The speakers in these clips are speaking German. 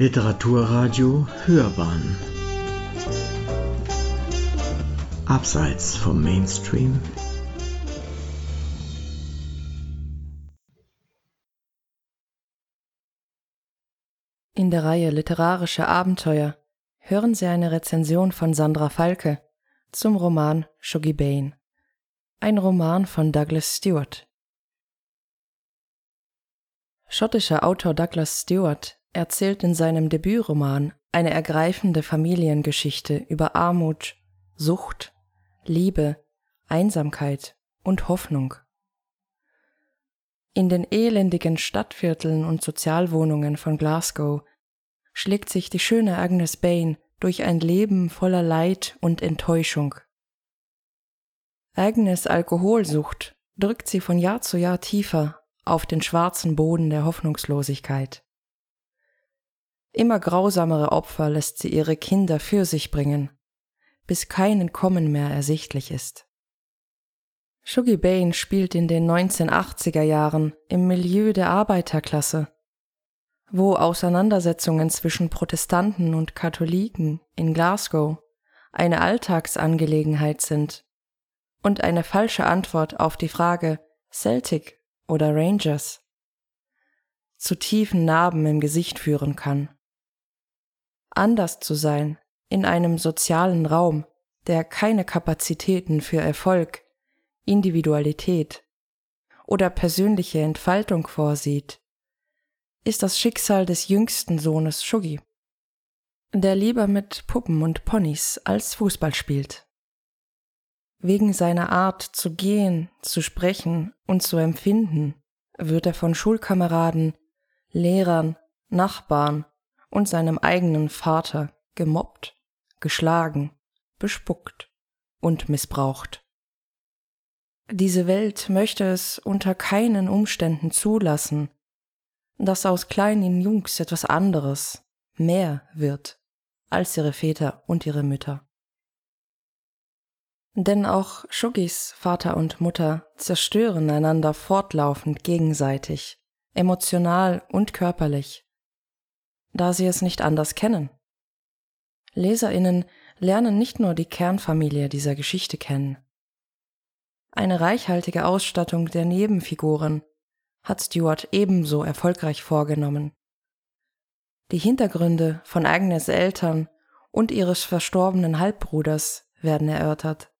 Literaturradio Hörbahn Abseits vom Mainstream In der Reihe Literarische Abenteuer hören Sie eine Rezension von Sandra Falke zum Roman Shuggy Bane. Ein Roman von Douglas Stewart. Schottischer Autor Douglas Stewart erzählt in seinem Debütroman eine ergreifende Familiengeschichte über Armut, Sucht, Liebe, Einsamkeit und Hoffnung. In den elendigen Stadtvierteln und Sozialwohnungen von Glasgow schlägt sich die schöne Agnes Bain durch ein Leben voller Leid und Enttäuschung. Agnes Alkoholsucht drückt sie von Jahr zu Jahr tiefer auf den schwarzen Boden der Hoffnungslosigkeit. Immer grausamere Opfer lässt sie ihre Kinder für sich bringen, bis kein Entkommen mehr ersichtlich ist. Shuggy Bain spielt in den 1980er Jahren im Milieu der Arbeiterklasse, wo Auseinandersetzungen zwischen Protestanten und Katholiken in Glasgow eine Alltagsangelegenheit sind und eine falsche Antwort auf die Frage Celtic oder Rangers zu tiefen Narben im Gesicht führen kann. Anders zu sein in einem sozialen Raum, der keine Kapazitäten für Erfolg, Individualität oder persönliche Entfaltung vorsieht, ist das Schicksal des jüngsten Sohnes Shuggy, der lieber mit Puppen und Ponys als Fußball spielt. Wegen seiner Art zu gehen, zu sprechen und zu empfinden wird er von Schulkameraden, Lehrern, Nachbarn und seinem eigenen Vater gemobbt, geschlagen, bespuckt und missbraucht. Diese Welt möchte es unter keinen Umständen zulassen, dass aus kleinen Jungs etwas anderes, mehr wird als ihre Väter und ihre Mütter. Denn auch Shuggis Vater und Mutter zerstören einander fortlaufend gegenseitig, emotional und körperlich, da sie es nicht anders kennen. Leserinnen lernen nicht nur die Kernfamilie dieser Geschichte kennen, eine reichhaltige Ausstattung der Nebenfiguren hat Stuart ebenso erfolgreich vorgenommen. Die Hintergründe von Agnes Eltern und ihres verstorbenen Halbbruders werden erörtert.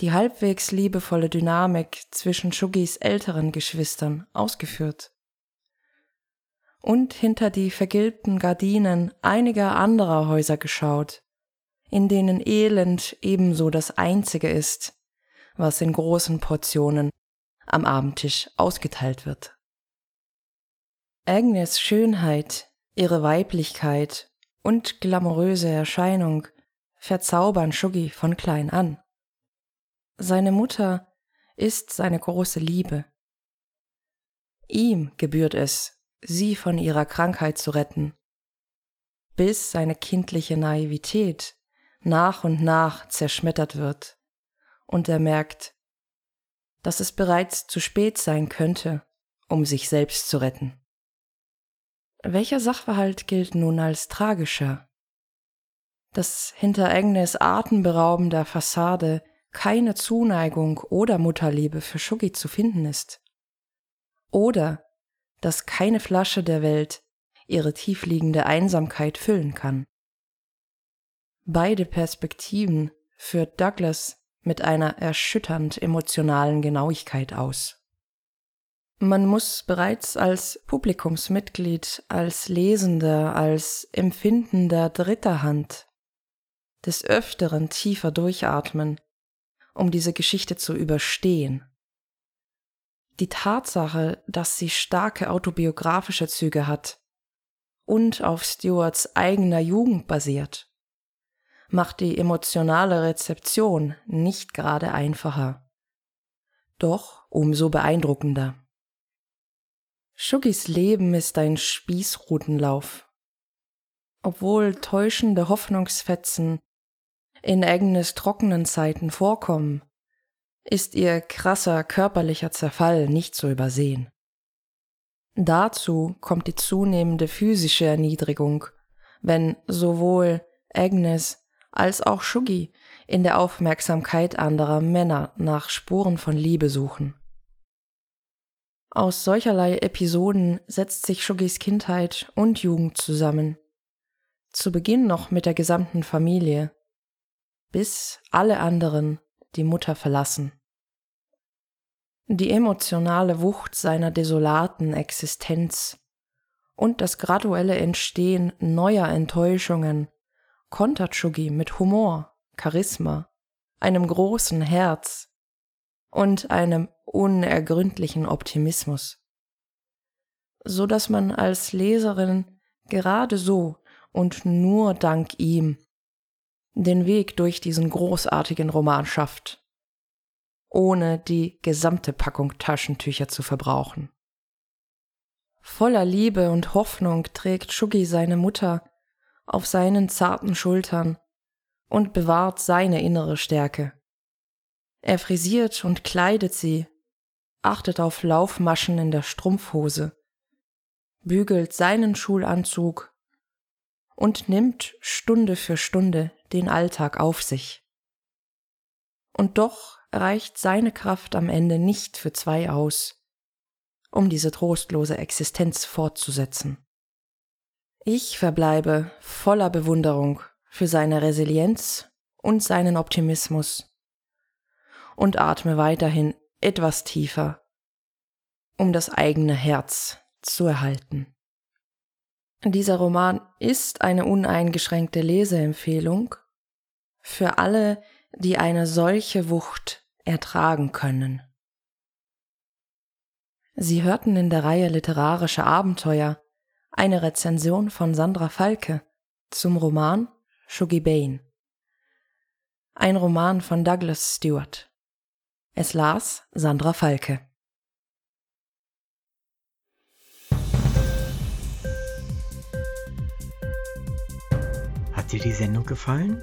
Die halbwegs liebevolle Dynamik zwischen Shuggis älteren Geschwistern ausgeführt. Und hinter die vergilbten Gardinen einiger anderer Häuser geschaut, in denen Elend ebenso das einzige ist, was in großen Portionen am Abendtisch ausgeteilt wird. Agnes Schönheit, ihre Weiblichkeit und glamouröse Erscheinung verzaubern Shuggy von klein an. Seine Mutter ist seine große Liebe. Ihm gebührt es, sie von ihrer Krankheit zu retten, bis seine kindliche Naivität nach und nach zerschmettert wird und er merkt, dass es bereits zu spät sein könnte, um sich selbst zu retten. Welcher Sachverhalt gilt nun als tragischer? Dass hinter Agnes atemberaubender Fassade keine Zuneigung oder Mutterliebe für Shuggy zu finden ist? Oder dass keine Flasche der Welt ihre tiefliegende Einsamkeit füllen kann? Beide Perspektiven führt Douglas mit einer erschütternd emotionalen Genauigkeit aus. Man muss bereits als Publikumsmitglied, als Lesender, als Empfindender dritter Hand des Öfteren tiefer durchatmen, um diese Geschichte zu überstehen. Die Tatsache, dass sie starke autobiografische Züge hat und auf Stewarts eigener Jugend basiert, macht die emotionale Rezeption nicht gerade einfacher. Doch umso beeindruckender. Shuggis Leben ist ein Spießrutenlauf. Obwohl täuschende Hoffnungsfetzen in Agnes trockenen Zeiten vorkommen, ist ihr krasser körperlicher Zerfall nicht zu übersehen. Dazu kommt die zunehmende physische Erniedrigung, wenn sowohl Agnes als auch Shuggy in der Aufmerksamkeit anderer Männer nach Spuren von Liebe suchen. Aus solcherlei Episoden setzt sich Shuggys Kindheit und Jugend zusammen. Zu Beginn noch mit der gesamten Familie, bis alle anderen die Mutter verlassen. Die emotionale Wucht seiner desolaten Existenz und das graduelle Entstehen neuer Enttäuschungen kontert Shuggy mit Humor, Charisma, einem großen Herz und einem unergründlichen Optimismus, so dass man als Leserin gerade so und nur dank ihm den Weg durch diesen großartigen Roman schafft, ohne die gesamte Packung Taschentücher zu verbrauchen. Voller Liebe und Hoffnung trägt Shuggy seine Mutter auf seinen zarten Schultern und bewahrt seine innere Stärke. Er frisiert und kleidet sie, achtet auf Laufmaschen in der Strumpfhose, bügelt seinen Schulanzug und nimmt Stunde für Stunde den Alltag auf sich. Und doch reicht seine Kraft am Ende nicht für zwei aus, um diese trostlose Existenz fortzusetzen. Ich verbleibe voller Bewunderung für seine Resilienz und seinen Optimismus und atme weiterhin etwas tiefer, um das eigene Herz zu erhalten. Dieser Roman ist eine uneingeschränkte Leseempfehlung für alle, die eine solche Wucht ertragen können. Sie hörten in der Reihe Literarische Abenteuer eine Rezension von Sandra Falke zum Roman Shuggy Bane. Ein Roman von Douglas Stewart. Es las Sandra Falke. Hat dir die Sendung gefallen?